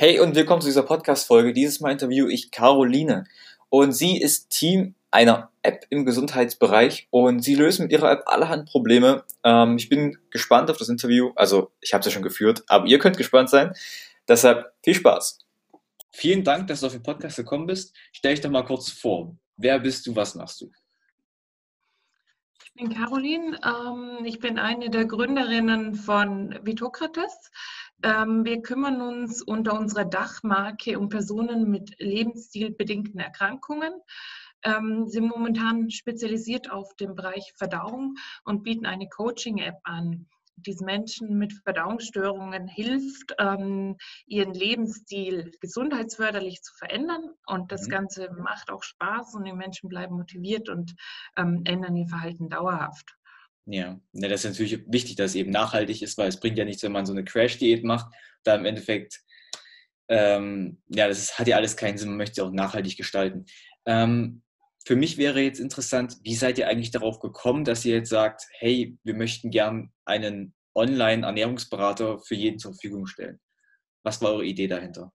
Hey und willkommen zu dieser Podcast-Folge. Dieses Mal interviewe ich Caroline und sie ist Team einer App im Gesundheitsbereich und sie löst mit ihrer App allerhand Probleme. Ähm, ich bin gespannt auf das Interview. Also ich habe es ja schon geführt, aber ihr könnt gespannt sein. Deshalb viel Spaß. Vielen Dank, dass du auf den Podcast gekommen bist. Stell dich doch mal kurz vor. Wer bist du, was machst du? Ich bin Caroline. Ähm, ich bin eine der Gründerinnen von Vitokrates. Ähm, wir kümmern uns unter unserer Dachmarke um Personen mit lebensstilbedingten Erkrankungen, ähm, sind momentan spezialisiert auf den Bereich Verdauung und bieten eine Coaching-App an diesen Menschen mit Verdauungsstörungen hilft, ähm, ihren Lebensstil gesundheitsförderlich zu verändern. Und das mhm. Ganze macht auch Spaß und die Menschen bleiben motiviert und ändern ihr Verhalten dauerhaft. Ja, ja, das ist natürlich wichtig, dass es eben nachhaltig ist, weil es bringt ja nichts, wenn man so eine Crash-Diät macht, da im Endeffekt, ähm, ja, das ist, hat ja alles keinen Sinn, man möchte es auch nachhaltig gestalten. Ähm, für mich wäre jetzt interessant, wie seid ihr eigentlich darauf gekommen, dass ihr jetzt sagt, hey, wir möchten gern einen Online-Ernährungsberater für jeden zur Verfügung stellen? Was war eure Idee dahinter?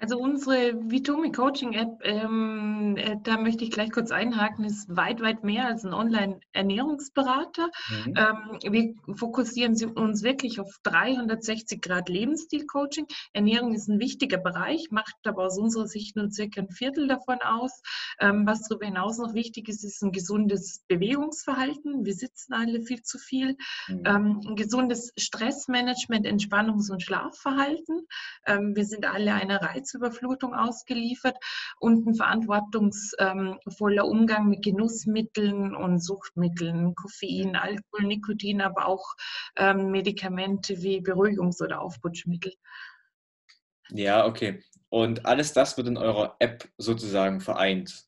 Also unsere Vitomi Coaching App, ähm, äh, da möchte ich gleich kurz einhaken, ist weit, weit mehr als ein Online-Ernährungsberater. Mhm. Ähm, wir fokussieren uns wirklich auf 360 Grad Lebensstil-Coaching. Ernährung ist ein wichtiger Bereich, macht aber aus unserer Sicht nur circa ein Viertel davon aus. Ähm, was darüber hinaus noch wichtig ist, ist ein gesundes Bewegungsverhalten. Wir sitzen alle viel zu viel. Mhm. Ähm, ein gesundes Stressmanagement, Entspannungs- und Schlafverhalten. Ähm, wir sind alle einer Reiz Reizüberflutung ausgeliefert und ein verantwortungsvoller Umgang mit Genussmitteln und Suchtmitteln, Koffein, Alkohol, Nikotin, aber auch ähm, Medikamente wie Beruhigungs- oder Aufputschmittel. Ja, okay. Und alles das wird in eurer App sozusagen vereint.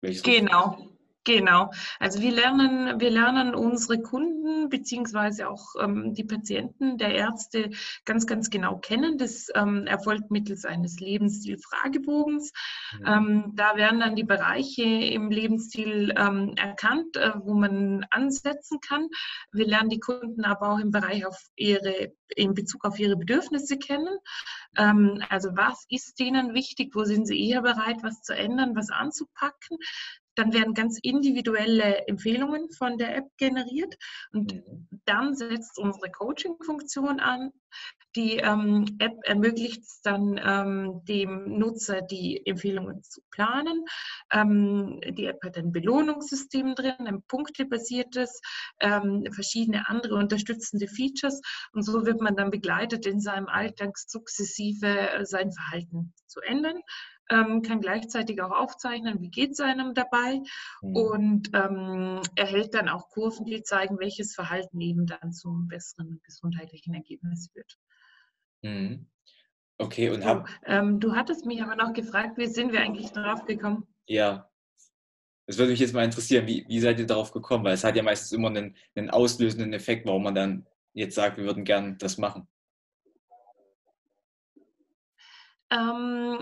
Genau, Genau. Also wir lernen, wir lernen unsere Kunden beziehungsweise auch ähm, die Patienten der Ärzte ganz, ganz genau kennen. Das ähm, erfolgt mittels eines Lebensstil-Fragebogens. Mhm. Ähm, da werden dann die Bereiche im Lebensstil ähm, erkannt, äh, wo man ansetzen kann. Wir lernen die Kunden aber auch im Bereich auf ihre, in Bezug auf ihre Bedürfnisse kennen. Ähm, also was ist denen wichtig? Wo sind sie eher bereit, was zu ändern, was anzupacken? Dann werden ganz individuelle Empfehlungen von der App generiert und mhm. dann setzt unsere Coaching-Funktion an. Die ähm, App ermöglicht es dann ähm, dem Nutzer, die Empfehlungen zu planen. Ähm, die App hat ein Belohnungssystem drin, ein punktebasiertes, ähm, verschiedene andere unterstützende Features und so wird man dann begleitet in seinem Alltag sukzessive äh, sein Verhalten zu ändern ähm, kann gleichzeitig auch aufzeichnen, wie geht es einem dabei mhm. und ähm, erhält dann auch Kurven, die zeigen, welches Verhalten eben dann zum besseren gesundheitlichen Ergebnis führt. Mhm. Okay, und so, hab... ähm, du hattest mich aber noch gefragt, wie sind wir eigentlich darauf gekommen? Ja, das würde mich jetzt mal interessieren, wie, wie seid ihr darauf gekommen? Weil es hat ja meistens immer einen, einen auslösenden Effekt, warum man dann jetzt sagt, wir würden gern das machen. Ähm,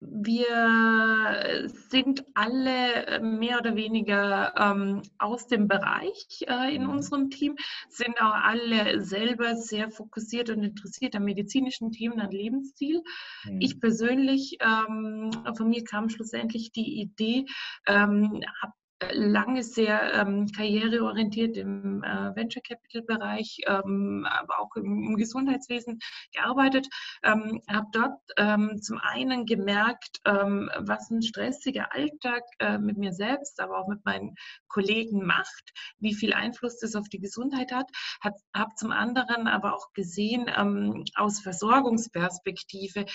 wir sind alle äh, mehr oder weniger ähm, aus dem Bereich äh, in mhm. unserem Team, sind auch alle selber sehr fokussiert und interessiert an medizinischen Themen, an Lebensstil. Mhm. Ich persönlich, ähm, von mir kam schlussendlich die Idee, ähm, habe lange sehr ähm, karriereorientiert im äh, Venture Capital Bereich, ähm, aber auch im, im, Gesundheitswesen gearbeitet. Ähm, habe dort ähm, zum einen gemerkt, ähm, was ein stressiger Alltag äh, mit mir selbst, aber auch mit meinen Kollegen macht, wie viel Einfluss das auf die Gesundheit hat. Habe zum anderen aber auch gesehen ähm, aus Versorgungsperspektive,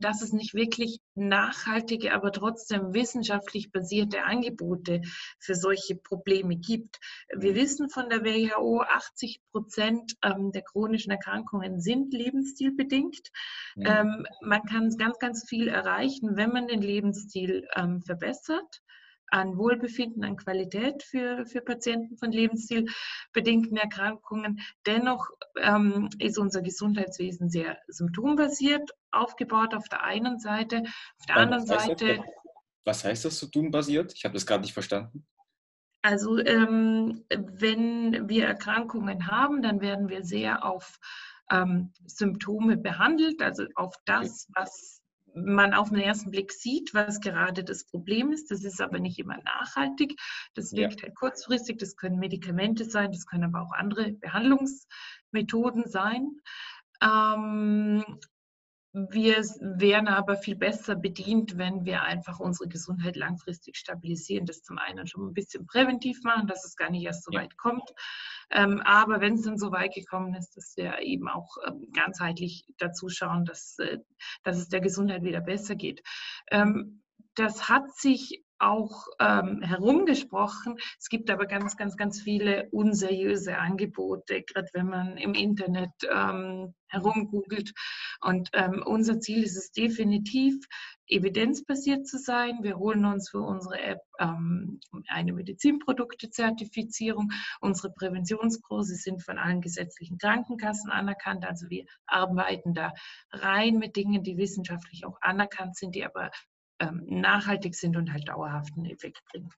dass es nicht wirklich nachhaltige, aber trotzdem wissenschaftlich basierte Angebote für solche Probleme gibt. Wir mhm. wissen von der WHO, 80 Prozent ähm, der chronischen Erkrankungen sind lebensstilbedingt. Ja. Mhm. Ähm, man kann ganz, ganz viel erreichen, wenn man den Lebensstil ähm, verbessert an Wohlbefinden, an Qualität für, für Patienten von lebensstilbedingten Erkrankungen. Dennoch ähm, ist unser Gesundheitswesen sehr symptombasiert aufgebaut auf der einen Seite. Auf der anderen Seite was heißt das, symptombasiert? Ich habe das gerade nicht verstanden. Also ähm, wenn wir Erkrankungen haben, dann werden wir sehr auf ähm, Symptome behandelt, also auf das, was man auf den ersten Blick sieht, was gerade das Problem ist. Das ist aber nicht immer nachhaltig. Das wirkt ja. halt kurzfristig. Das können Medikamente sein, das können aber auch andere Behandlungsmethoden sein. Ähm, wir wären aber viel besser bedient, wenn wir einfach unsere Gesundheit langfristig stabilisieren. Das zum einen schon ein bisschen präventiv machen, dass es gar nicht erst so ja. weit kommt. Ähm, aber wenn es dann so weit gekommen ist, dass wir eben auch ähm, ganzheitlich dazu schauen, dass, äh, dass es der Gesundheit wieder besser geht. Ähm, das hat sich auch ähm, herumgesprochen. Es gibt aber ganz, ganz, ganz viele unseriöse Angebote, gerade wenn man im Internet ähm, herumgoogelt. Und ähm, unser Ziel ist es definitiv, evidenzbasiert zu sein. Wir holen uns für unsere App ähm, eine Medizinprodukte-Zertifizierung. Unsere Präventionskurse sind von allen gesetzlichen Krankenkassen anerkannt. Also wir arbeiten da rein mit Dingen, die wissenschaftlich auch anerkannt sind, die aber ähm, nachhaltig sind und halt dauerhaften Effekt bringen.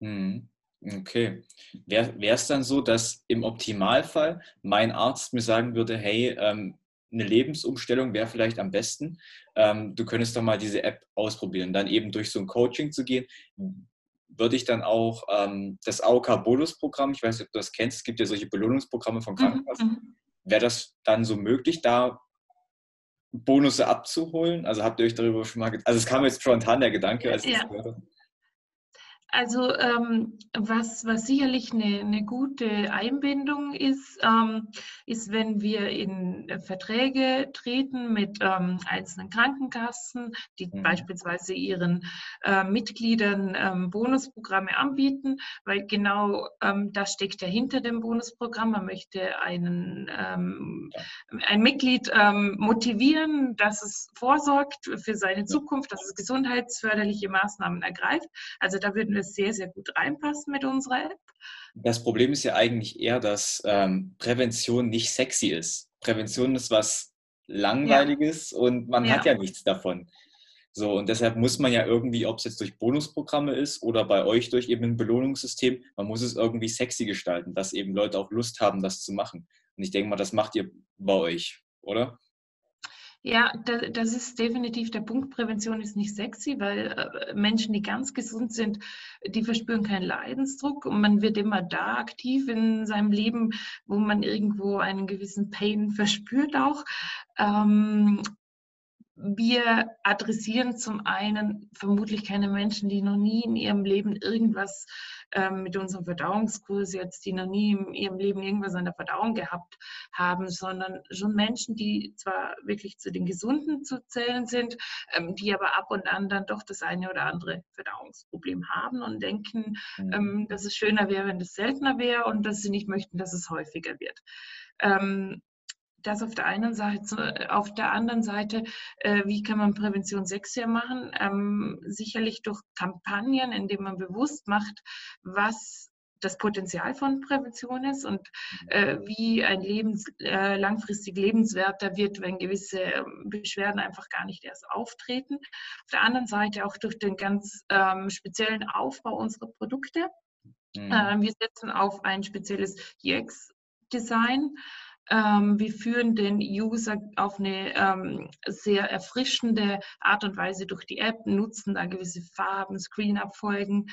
Mhm. Okay. Wäre es dann so, dass im Optimalfall mein Arzt mir sagen würde, hey, ähm, eine Lebensumstellung wäre vielleicht am besten. Ähm, du könntest doch mal diese App ausprobieren. Dann eben durch so ein Coaching zu gehen, würde ich dann auch ähm, das AOK-Bonusprogramm, ich weiß nicht, ob du das kennst, es gibt ja solche Belohnungsprogramme von mhm, Krankenkassen. Mhm. Wäre das dann so möglich, da Bonusse abzuholen? Also habt ihr euch darüber schon mal, also es kam jetzt spontan der Gedanke, als ich ja. das gehört habe. Also ähm, was, was sicherlich eine, eine gute Einbindung ist, ähm, ist, wenn wir in Verträge treten mit ähm, einzelnen Krankenkassen, die mhm. beispielsweise ihren äh, Mitgliedern ähm, Bonusprogramme anbieten, weil genau ähm, das steckt ja hinter dem Bonusprogramm. Man möchte einen, ähm, ein Mitglied motivieren, dass es vorsorgt für seine Zukunft, dass es gesundheitsförderliche Maßnahmen ergreift. Also da würden wir sehr, sehr gut reinpassen mit unserer App. Das Problem ist ja eigentlich eher, dass ähm, Prävention nicht sexy ist. Prävention ist was Langweiliges ja. und man ja. hat ja nichts davon. So, und deshalb muss man ja irgendwie, ob es jetzt durch Bonusprogramme ist oder bei euch durch eben ein Belohnungssystem, man muss es irgendwie sexy gestalten, dass eben Leute auch Lust haben, das zu machen. Und ich denke mal, das macht ihr bei euch, oder? Ja, das ist definitiv der Punkt. Prävention ist nicht sexy, weil äh, Menschen, die ganz gesund sind, die verspüren keinen Leidensdruck und man wird immer da aktiv in seinem Leben, wo man irgendwo einen gewissen Pain verspürt auch. Ähm, wir adressieren zum einen vermutlich keine Menschen, die noch nie in ihrem Leben irgendwas ähm, mit unserem Verdauungskurs jetzt, die noch nie in ihrem Leben irgendwas an der Verdauung gehabt haben, sondern schon Menschen, die zwar wirklich zu den Gesunden zu zählen sind, ähm, die aber ab und an dann doch das eine oder andere Verdauungsproblem haben und denken, mhm. ähm, dass es schöner wäre, wenn das seltener wäre und dass sie nicht möchten, dass es häufiger wird. Das auf der einen Seite, auf der anderen Seite, äh, wie kann man Prävention sexier machen? Ähm, sicherlich durch Kampagnen, indem man bewusst macht, was das Potenzial von Prävention ist und äh, wie ein Lebens, äh, langfristig lebenswerter wird, wenn gewisse ähm, Beschwerden einfach gar nicht erst auftreten. Auf der anderen Seite auch durch den ganz ähm, speziellen Aufbau unserer Produkte. Mhm. Äh, wir setzen auf ein spezielles UX-Design. Ähm, wir führen den User auf eine ähm, sehr erfrischende Art und Weise durch die App, nutzen da gewisse Farben, Screenabfolgen.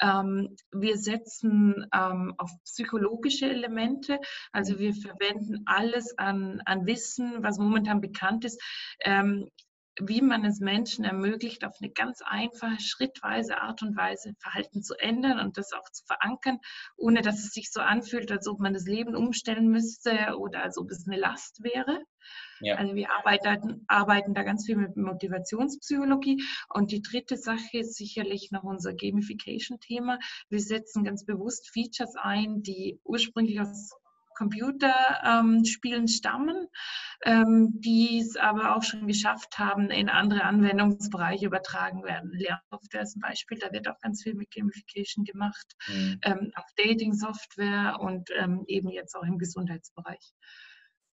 Ähm, wir setzen ähm, auf psychologische Elemente, also wir verwenden alles an, an Wissen, was momentan bekannt ist ähm, wie man es Menschen ermöglicht, auf eine ganz einfache, schrittweise Art und Weise Verhalten zu ändern und das auch zu verankern, ohne dass es sich so anfühlt, als ob man das Leben umstellen müsste oder als ob es eine Last wäre. Ja. Also wir arbeiten, arbeiten da ganz viel mit Motivationspsychologie. Und die dritte Sache ist sicherlich noch unser Gamification-Thema. Wir setzen ganz bewusst Features ein, die ursprünglich aus Computerspielen ähm, stammen, ähm, die es aber auch schon geschafft haben, in andere Anwendungsbereiche übertragen werden. Lernsoftware ist ein Beispiel, da wird auch ganz viel mit Gamification gemacht, mhm. ähm, auch Dating-Software und eben jetzt auch im Gesundheitsbereich.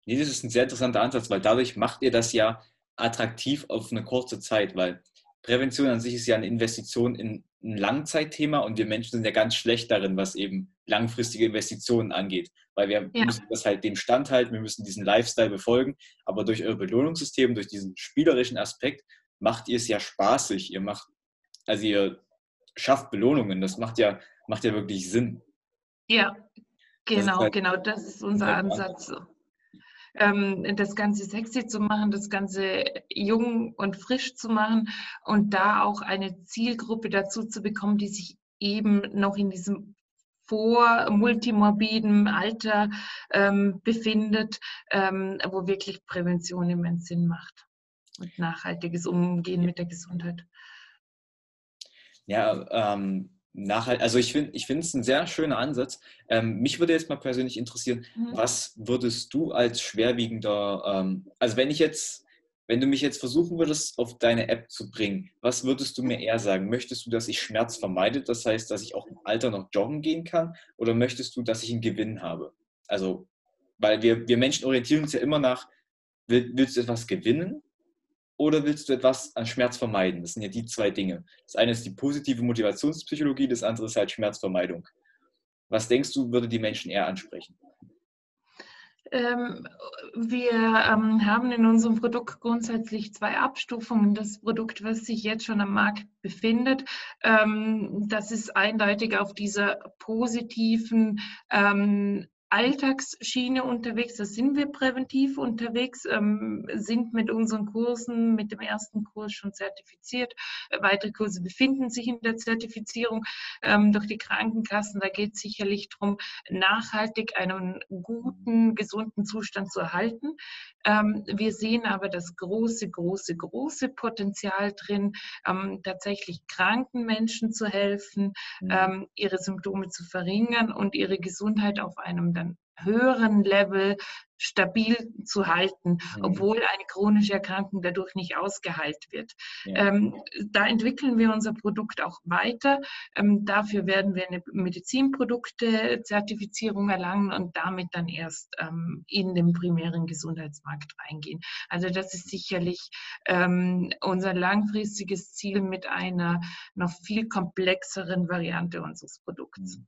Nee, das ist ein sehr interessanter Ansatz, weil dadurch macht ihr das ja attraktiv auf eine kurze Zeit, weil Prävention an sich ist ja eine Investition in ein Langzeitthema und wir Menschen sind ja ganz schlecht darin, was eben langfristige Investitionen angeht, weil wir ja. müssen das halt dem standhalten, wir müssen diesen Lifestyle befolgen, aber durch euer Belohnungssystem, durch diesen spielerischen Aspekt macht ihr es ja spaßig, ihr macht, also ihr schafft Belohnungen, das macht ja, macht ja wirklich Sinn. Ja, genau, halt, genau, das ist unser halt Ansatz das Ganze sexy zu machen, das Ganze jung und frisch zu machen und da auch eine Zielgruppe dazu zu bekommen, die sich eben noch in diesem vor multimorbiden Alter ähm, befindet, ähm, wo wirklich Prävention immens Sinn macht und nachhaltiges Umgehen mit der Gesundheit. Ja, ähm, nachhalt, also ich finde ich es ein sehr schöner Ansatz. Ähm, mich würde jetzt mal persönlich interessieren, mhm. was würdest du als schwerwiegender, ähm, also wenn ich jetzt, wenn du mich jetzt versuchen würdest, auf deine App zu bringen, was würdest du mir eher sagen? Möchtest du, dass ich Schmerz vermeide, das heißt, dass ich auch im Alter noch joggen gehen kann, oder möchtest du, dass ich einen Gewinn habe? Also, weil wir, wir Menschen orientieren uns ja immer nach, willst du etwas gewinnen oder willst du etwas an Schmerz vermeiden? Das sind ja die zwei Dinge. Das eine ist die positive Motivationspsychologie, das andere ist halt Schmerzvermeidung. Was denkst du, würde die Menschen eher ansprechen? Ähm, wir ähm, haben in unserem Produkt grundsätzlich zwei Abstufungen. Das Produkt, was sich jetzt schon am Markt befindet, ähm, das ist eindeutig auf dieser positiven ähm, Alltagsschiene unterwegs, da sind wir präventiv unterwegs, ähm, sind mit unseren Kursen, mit dem ersten Kurs schon zertifiziert. Äh, weitere Kurse befinden sich in der Zertifizierung ähm, durch die Krankenkassen. Da geht es sicherlich darum, nachhaltig einen guten, gesunden Zustand zu erhalten. Ähm, wir sehen aber das große, große, große Potenzial drin, ähm, tatsächlich kranken Menschen zu helfen, mhm. ähm, ihre Symptome zu verringern und ihre Gesundheit auf einem höheren Level stabil zu halten, mhm. obwohl eine chronische Erkrankung dadurch nicht ausgeheilt wird. Ja. Ähm, da entwickeln wir unser Produkt auch weiter. Ähm, dafür werden wir eine Medizinprodukte-Zertifizierung erlangen und damit dann erst ähm, in den primären Gesundheitsmarkt reingehen. Also das ist sicherlich ähm, unser langfristiges Ziel mit einer noch viel komplexeren Variante unseres Produkts. Mhm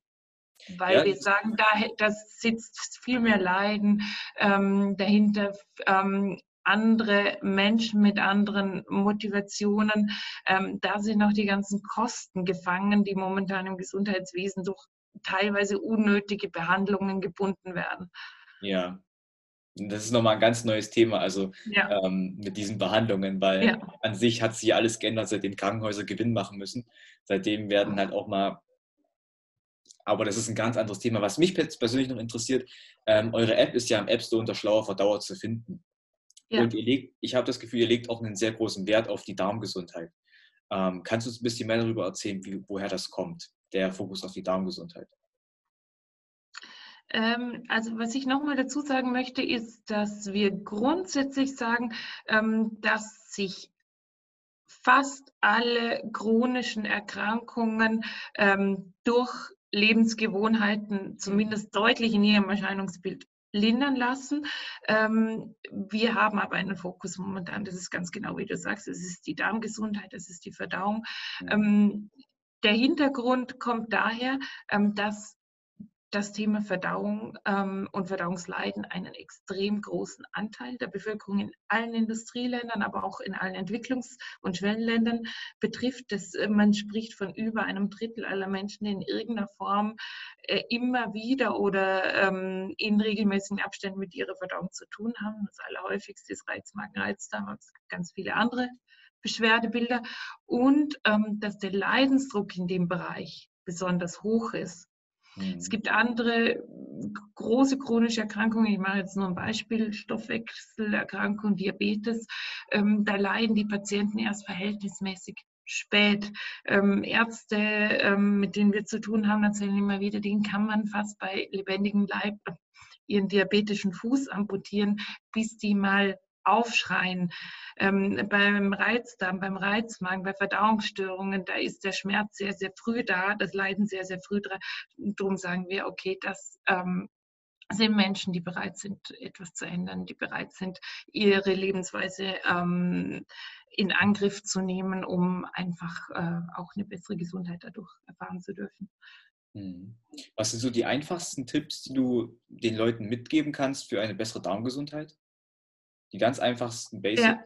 weil ja. wir sagen, da das sitzt viel mehr Leiden ähm, dahinter. Ähm, andere Menschen mit anderen Motivationen. Ähm, da sind auch die ganzen Kosten gefangen, die momentan im Gesundheitswesen durch teilweise unnötige Behandlungen gebunden werden. Ja, das ist nochmal ein ganz neues Thema, also ja. ähm, mit diesen Behandlungen, weil ja. an sich hat sich alles geändert, seitdem Krankenhäuser Gewinn machen müssen. Seitdem werden halt auch mal aber das ist ein ganz anderes Thema. Was mich persönlich noch interessiert, ähm, eure App ist ja im App Store unter Schlauer Verdauer zu finden. Ja. Und ihr legt, ich habe das Gefühl, ihr legt auch einen sehr großen Wert auf die Darmgesundheit. Ähm, kannst du uns ein bisschen mehr darüber erzählen, wie, woher das kommt, der Fokus auf die Darmgesundheit? Ähm, also was ich nochmal dazu sagen möchte, ist, dass wir grundsätzlich sagen, ähm, dass sich fast alle chronischen Erkrankungen ähm, durch Lebensgewohnheiten zumindest deutlich in ihrem Erscheinungsbild lindern lassen. Ähm, wir haben aber einen Fokus momentan, das ist ganz genau wie du sagst, es ist die Darmgesundheit, es ist die Verdauung. Ähm, der Hintergrund kommt daher, ähm, dass das Thema Verdauung ähm, und Verdauungsleiden einen extrem großen Anteil der Bevölkerung in allen Industrieländern, aber auch in allen Entwicklungs- und Schwellenländern betrifft. Das, äh, man spricht von über einem Drittel aller Menschen, in irgendeiner Form äh, immer wieder oder ähm, in regelmäßigen Abständen mit ihrer Verdauung zu tun haben. Das allerhäufigste ist Reizmagenreizdarm, aber es gibt ganz viele andere Beschwerdebilder. Und ähm, dass der Leidensdruck in dem Bereich besonders hoch ist. Es mhm. gibt andere große chronische Erkrankungen. Ich mache jetzt nur ein Beispiel: Stoffwechselerkrankung, Diabetes. Ähm, da leiden die Patienten erst verhältnismäßig spät. Ähm, Ärzte, ähm, mit denen wir zu tun haben, erzählen immer wieder, denen kann man fast bei lebendigem Leib ihren diabetischen Fuß amputieren, bis die mal aufschreien. Ähm, beim Reizdarm, beim Reizmagen, bei Verdauungsstörungen, da ist der Schmerz sehr, sehr früh da, das Leiden sehr, sehr früh da. Darum sagen wir, okay, das ähm, sind Menschen, die bereit sind, etwas zu ändern, die bereit sind, ihre Lebensweise ähm, in Angriff zu nehmen, um einfach äh, auch eine bessere Gesundheit dadurch erfahren zu dürfen. Mhm. Was sind so die einfachsten Tipps, die du den Leuten mitgeben kannst für eine bessere Darmgesundheit? Die ganz einfachsten Basics? Ja.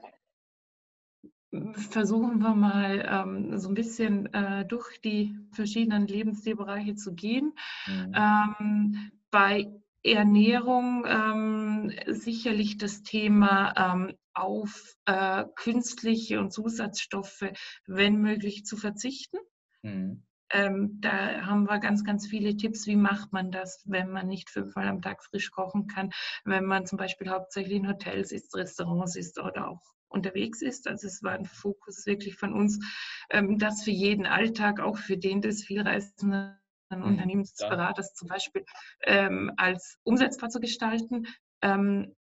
Versuchen wir mal ähm, so ein bisschen äh, durch die verschiedenen Lebensstilbereiche zu gehen. Mhm. Ähm, bei Ernährung ähm, sicherlich das Thema ähm, auf äh, künstliche und Zusatzstoffe, wenn möglich, zu verzichten. Mhm. Ähm, da haben wir ganz, ganz viele Tipps, wie macht man das, wenn man nicht fünfmal am Tag frisch kochen kann, wenn man zum Beispiel hauptsächlich in Hotels ist, Restaurants ist oder auch unterwegs ist. Also es war ein Fokus wirklich von uns, ähm, das für jeden Alltag, auch für den des vielreisenden mhm, Unternehmensberaters zum Beispiel ähm, als umsetzbar zu gestalten. Ähm,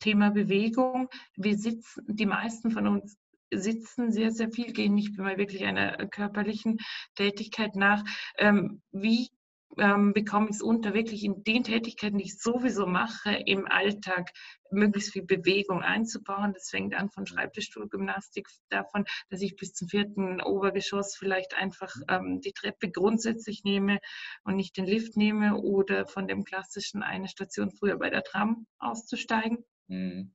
Thema Bewegung. Wir sitzen, die meisten von uns sitzen sehr, sehr viel, gehen nicht mehr wirklich einer körperlichen Tätigkeit nach. Ähm, wie ähm, bekomme ich es unter, wirklich in den Tätigkeiten, die ich sowieso mache, im Alltag möglichst viel Bewegung einzubauen. Das fängt an von Schreibtischstuhlgymnastik, davon, dass ich bis zum vierten Obergeschoss vielleicht einfach ähm, die Treppe grundsätzlich nehme und nicht den Lift nehme oder von dem klassischen eine Station früher bei der Tram auszusteigen. Mhm.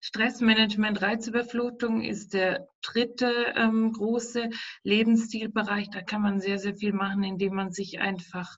Stressmanagement, Reizüberflutung ist der dritte ähm, große Lebensstilbereich. Da kann man sehr, sehr viel machen, indem man sich einfach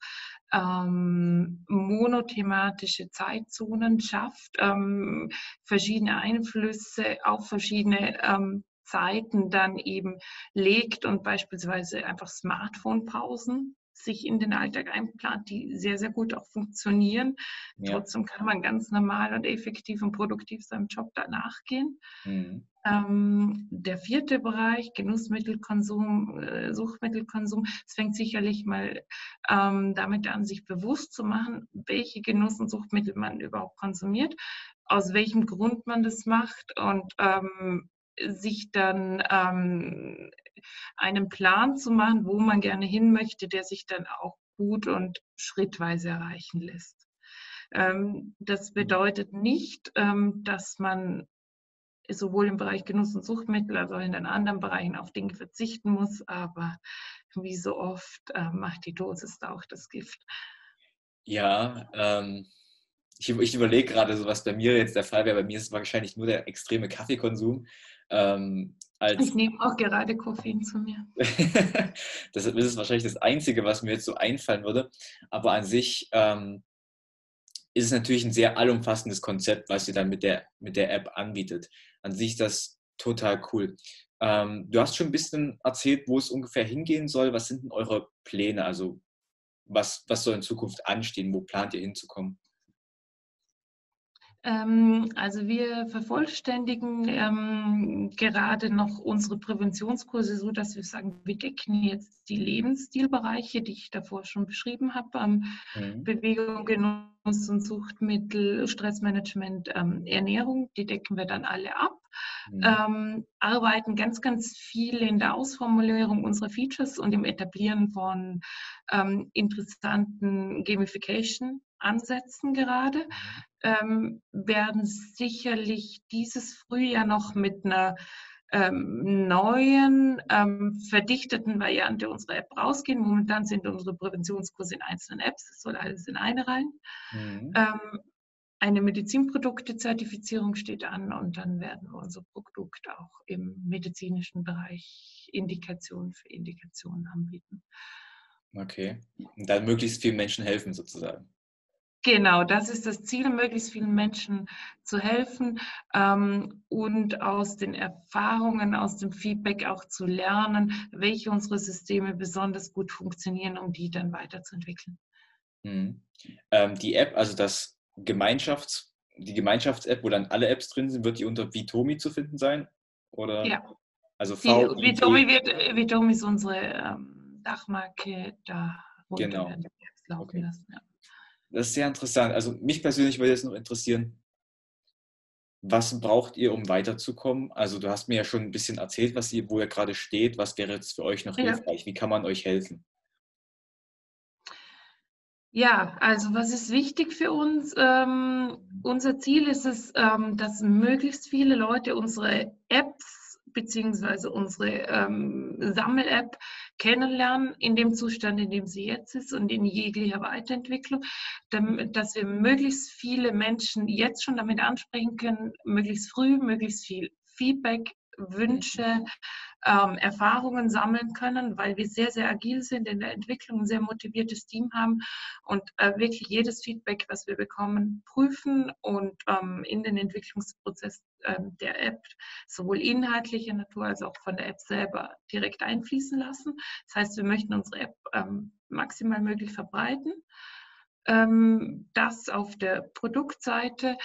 ähm, monothematische Zeitzonen schafft, ähm, verschiedene Einflüsse auf verschiedene ähm, Zeiten dann eben legt und beispielsweise einfach Smartphone-Pausen sich in den Alltag einplant, die sehr, sehr gut auch funktionieren. Ja. Trotzdem kann man ganz normal und effektiv und produktiv seinem Job danach gehen. Mhm. Ähm, der vierte Bereich, Genussmittelkonsum, äh, Suchtmittelkonsum, es fängt sicherlich mal ähm, damit an, sich bewusst zu machen, welche Genuss- und Suchtmittel man überhaupt konsumiert, aus welchem Grund man das macht und ähm, sich dann ähm, einen Plan zu machen, wo man gerne hin möchte, der sich dann auch gut und schrittweise erreichen lässt. Ähm, das mhm. bedeutet nicht, ähm, dass man sowohl im Bereich Genuss und Suchtmittel als auch in den anderen Bereichen auf Dinge verzichten muss, aber wie so oft äh, macht die Dosis da auch das Gift. Ja, ähm, ich, ich überlege gerade, so was bei mir jetzt der Fall wäre. Bei mir ist es wahrscheinlich nur der extreme Kaffeekonsum. Ähm, ich nehme auch gerade Koffein zu mir. das ist wahrscheinlich das Einzige, was mir jetzt so einfallen würde. Aber an sich ähm, ist es natürlich ein sehr allumfassendes Konzept, was ihr dann mit der, mit der App anbietet. An sich ist das total cool. Ähm, du hast schon ein bisschen erzählt, wo es ungefähr hingehen soll. Was sind denn eure Pläne? Also was, was soll in Zukunft anstehen? Wo plant ihr hinzukommen? Ähm, also wir vervollständigen ähm, gerade noch unsere Präventionskurse so, dass wir sagen, wir decken jetzt die Lebensstilbereiche, die ich davor schon beschrieben habe, ähm, mhm. Bewegung, Genuss und Suchtmittel, Stressmanagement, ähm, Ernährung, die decken wir dann alle ab. Mhm. Ähm, arbeiten ganz, ganz viel in der Ausformulierung unserer Features und im Etablieren von ähm, interessanten Gamification ansetzen gerade, mhm. Ähm, werden sicherlich dieses Frühjahr noch mit einer ähm, neuen, ähm, verdichteten Variante unserer App rausgehen. Momentan sind unsere Präventionskurse in einzelnen Apps, das soll alles in eine rein. Mhm. Ähm, eine Medizinprodukte-Zertifizierung steht an und dann werden wir unser Produkt auch im medizinischen Bereich Indikationen für Indikationen anbieten. Okay. Und dann möglichst vielen Menschen helfen sozusagen. Genau, das ist das Ziel, möglichst vielen Menschen zu helfen ähm, und aus den Erfahrungen, aus dem Feedback auch zu lernen, welche unsere Systeme besonders gut funktionieren, um die dann weiterzuentwickeln. Mhm. Ähm, die App, also das Gemeinschafts, die Gemeinschafts-App, wo dann alle Apps drin sind, wird die unter Vitomi zu finden sein? Oder? Ja. Also v die, Vitomi, wird, Vitomi ist unsere ähm, Dachmarke, da genau. werden die Apps laufen okay. lassen. Ja. Das ist sehr interessant. Also mich persönlich würde jetzt noch interessieren, was braucht ihr, um weiterzukommen? Also du hast mir ja schon ein bisschen erzählt, was ihr, wo ihr gerade steht. Was wäre jetzt für euch noch ja. hilfreich? Wie kann man euch helfen? Ja, also was ist wichtig für uns? Ähm, unser Ziel ist es, ähm, dass möglichst viele Leute unsere Apps beziehungsweise unsere ähm, Sammel-App kennenlernen in dem Zustand, in dem sie jetzt ist und in jeglicher Weiterentwicklung, dass wir möglichst viele Menschen jetzt schon damit ansprechen können, möglichst früh, möglichst viel Feedback, Wünsche, ähm, Erfahrungen sammeln können, weil wir sehr, sehr agil sind in der Entwicklung, ein sehr motiviertes Team haben und äh, wirklich jedes Feedback, was wir bekommen, prüfen und ähm, in den Entwicklungsprozess äh, der App sowohl inhaltlicher Natur als auch von der App selber direkt einfließen lassen. Das heißt, wir möchten unsere App ähm, maximal möglich verbreiten. Ähm, das auf der Produktseite.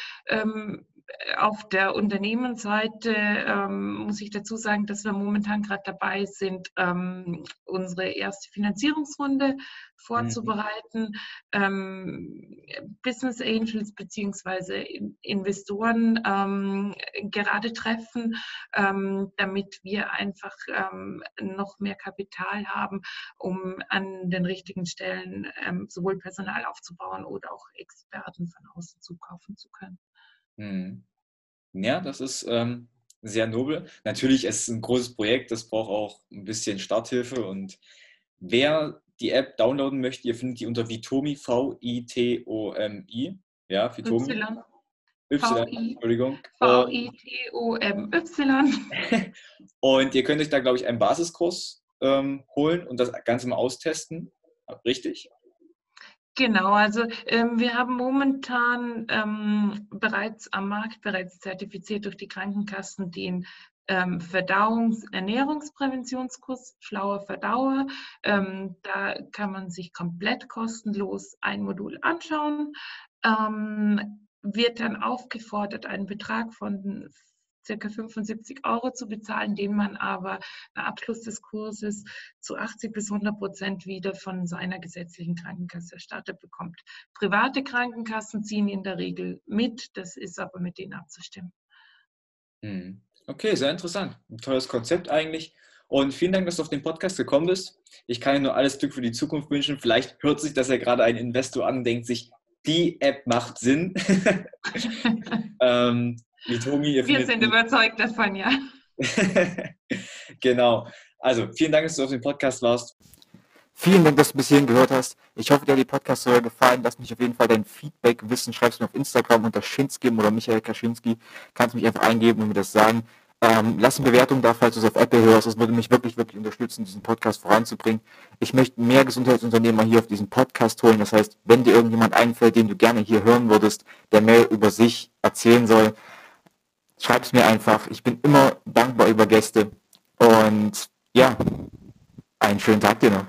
Auf der Unternehmensseite ähm, muss ich dazu sagen, dass wir momentan gerade dabei sind, ähm, unsere erste Finanzierungsrunde vorzubereiten. Mhm. Ähm, Business Angels bzw. Investoren ähm, gerade treffen, ähm, damit wir einfach ähm, noch mehr Kapital haben, um an den richtigen Stellen sowohl Personal aufzubauen oder auch Experten von außen zukaufen zu können. Mhm. Ja, das ist ähm, sehr nobel. Natürlich ist es ein großes Projekt, das braucht auch ein bisschen Starthilfe. Und wer die App downloaden möchte, ihr findet die unter Vitomi, V-I-T-O-M-I. Ja, Vitomi. Y. Y, Entschuldigung. V-I-T-O-M-Y. Und ihr könnt euch da, glaube ich, einen Basiskurs ähm, holen und das Ganze mal austesten. Richtig? Genau, also ähm, wir haben momentan ähm, bereits am Markt, bereits zertifiziert durch die Krankenkassen, den ähm, Verdauungs-, Ernährungspräventionskurs Schlauer Verdauer. Ähm, da kann man sich komplett kostenlos ein Modul anschauen. Ähm, wird dann aufgefordert, einen Betrag von circa 75 Euro zu bezahlen, den man aber nach Abschluss des Kurses zu 80 bis 100 Prozent wieder von seiner gesetzlichen Krankenkasse erstattet bekommt. Private Krankenkassen ziehen in der Regel mit, das ist aber mit denen abzustimmen. Hm. Okay, sehr interessant. Ein tolles Konzept eigentlich. Und vielen Dank, dass du auf den Podcast gekommen bist. Ich kann dir nur alles Glück für die Zukunft wünschen. Vielleicht hört sich das ja gerade ein Investor an, denkt sich, die App macht Sinn. ähm, Tomi, Wir sind überzeugt davon, ja. genau. Also, vielen Dank, dass du auf dem Podcast warst. Vielen Dank, dass du bis hierhin gehört hast. Ich hoffe, dir hat die Podcast sogar gefallen. Lass mich auf jeden Fall dein Feedback wissen. Schreibst mir auf Instagram unter Schinski oder Michael Kaczynski. Kannst mich einfach eingeben und mir das sagen. Ähm, lass eine Bewertung da, falls du es auf Apple hörst. Das würde mich wirklich, wirklich unterstützen, diesen Podcast voranzubringen. Ich möchte mehr Gesundheitsunternehmer hier auf diesen Podcast holen. Das heißt, wenn dir irgendjemand einfällt, den du gerne hier hören würdest, der mehr über sich erzählen soll, schreib es mir einfach. Ich bin immer dankbar über Gäste. Und ja, einen schönen Tag dir noch.